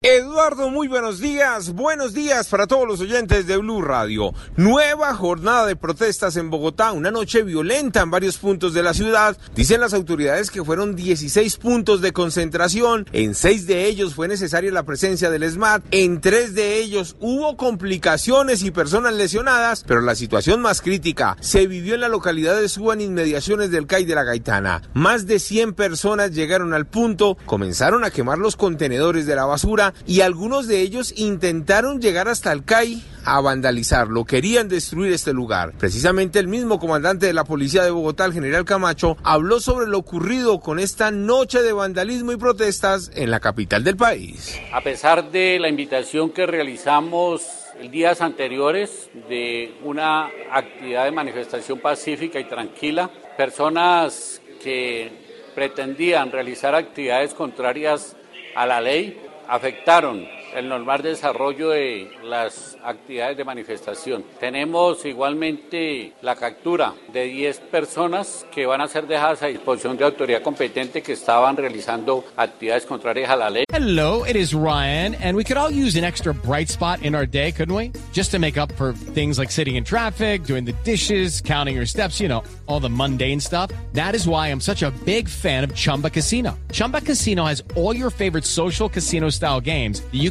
Eduardo, muy buenos días. Buenos días para todos los oyentes de Blue Radio. Nueva jornada de protestas en Bogotá, una noche violenta en varios puntos de la ciudad. Dicen las autoridades que fueron 16 puntos de concentración. En seis de ellos fue necesaria la presencia del SMAT. En tres de ellos hubo complicaciones y personas lesionadas, pero la situación más crítica se vivió en la localidad de Suban, inmediaciones del CAI de la Gaitana. Más de 100 personas llegaron al punto, comenzaron a quemar los contenedores de la basura y algunos de ellos intentaron llegar hasta el CAI a vandalizarlo, querían destruir este lugar. Precisamente el mismo comandante de la policía de Bogotá, el general Camacho, habló sobre lo ocurrido con esta noche de vandalismo y protestas en la capital del país. A pesar de la invitación que realizamos días anteriores de una actividad de manifestación pacífica y tranquila, personas que pretendían realizar actividades contrarias a la ley afectaron el normal desarrollo de las actividades de manifestación. Tenemos igualmente la captura de 10 personas que van a ser dejadas a disposición de autoridad competente que estaban realizando actividades contrarias a la ley. Hello, it is Ryan, and we could all use an extra bright spot in our day, couldn't we? Just to make up for things like sitting in traffic, doing the dishes, counting your steps, you know, all the mundane stuff. That is why I'm such a big fan of Chumba Casino. Chumba Casino has all your favorite social casino style games that you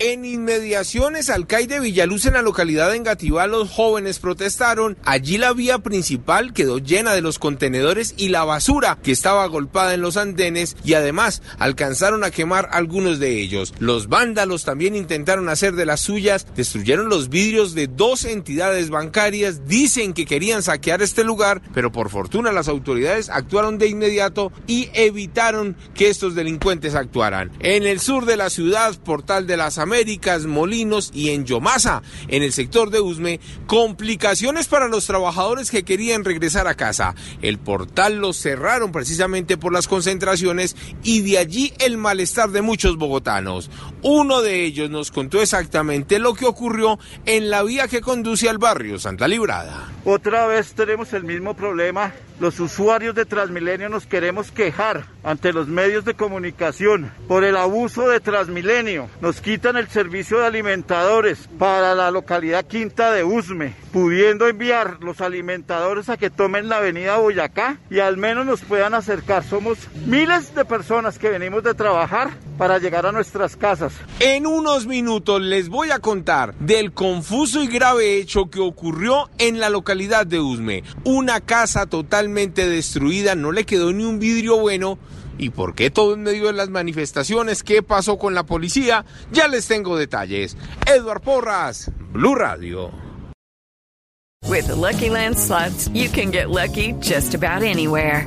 En inmediaciones al CAI de Villaluz en la localidad de Engativá los jóvenes protestaron. Allí la vía principal quedó llena de los contenedores y la basura que estaba agolpada en los andenes y además alcanzaron a quemar algunos de ellos. Los vándalos también intentaron hacer de las suyas, destruyeron los vidrios de dos entidades bancarias, dicen que querían saquear este lugar, pero por fortuna las autoridades actuaron de inmediato y evitaron que estos delincuentes actuaran. En el sur de la ciudad, Portal de las Américas, Molinos y en Yomasa, en el sector de Usme, complicaciones para los trabajadores que querían regresar a casa. El portal lo cerraron precisamente por las concentraciones y de allí el malestar de muchos bogotanos. Uno de ellos nos contó exactamente lo que ocurrió en la vía que conduce al barrio Santa Librada. Otra vez tenemos el mismo problema. Los usuarios de Transmilenio nos queremos quejar ante los medios de comunicación por el abuso de Transmilenio. Nos quitan el servicio de alimentadores para la localidad Quinta de Usme, pudiendo enviar los alimentadores a que tomen la avenida Boyacá y al menos nos puedan acercar. Somos miles de personas que venimos de trabajar para llegar a nuestras casas. En unos minutos les voy a contar del confuso y grave hecho que ocurrió en la localidad de Usme. Una casa totalmente destruida, no le quedó ni un vidrio bueno. ¿Y por qué todo en medio de las manifestaciones? ¿Qué pasó con la policía? Ya les tengo detalles. Edward Porras, Blue Radio. With the Lucky Land slots, you can get lucky just about anywhere.